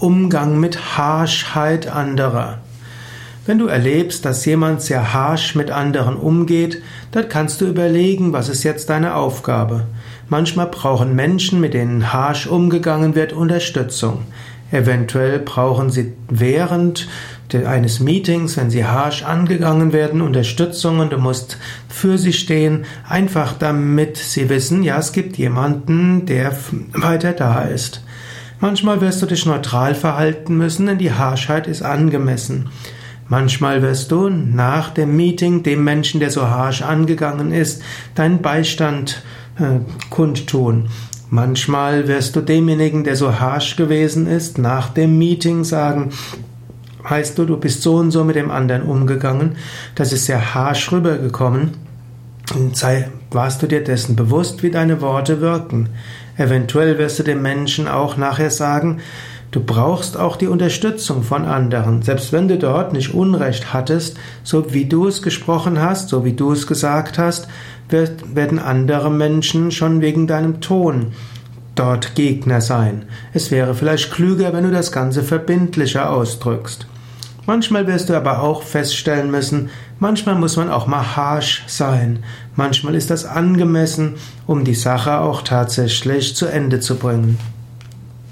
Umgang mit Harschheit anderer. Wenn du erlebst, dass jemand sehr harsch mit anderen umgeht, dann kannst du überlegen, was ist jetzt deine Aufgabe. Manchmal brauchen Menschen, mit denen harsch umgegangen wird, Unterstützung. Eventuell brauchen sie während eines Meetings, wenn sie harsch angegangen werden, Unterstützung und du musst für sie stehen, einfach damit sie wissen, ja, es gibt jemanden, der weiter da ist. Manchmal wirst du dich neutral verhalten müssen, denn die Harschheit ist angemessen. Manchmal wirst du nach dem Meeting dem Menschen, der so harsch angegangen ist, deinen Beistand äh, kundtun. Manchmal wirst du demjenigen, der so harsch gewesen ist, nach dem Meeting sagen, heißt du, du bist so und so mit dem anderen umgegangen, das ist sehr harsch rübergekommen. Sei, warst du dir dessen bewusst, wie deine Worte wirken? Eventuell wirst du dem Menschen auch nachher sagen, du brauchst auch die Unterstützung von anderen. Selbst wenn du dort nicht Unrecht hattest, so wie du es gesprochen hast, so wie du es gesagt hast, werden andere Menschen schon wegen deinem Ton dort Gegner sein. Es wäre vielleicht klüger, wenn du das Ganze verbindlicher ausdrückst. Manchmal wirst du aber auch feststellen müssen, manchmal muss man auch mal harsh sein. Manchmal ist das angemessen, um die Sache auch tatsächlich zu Ende zu bringen.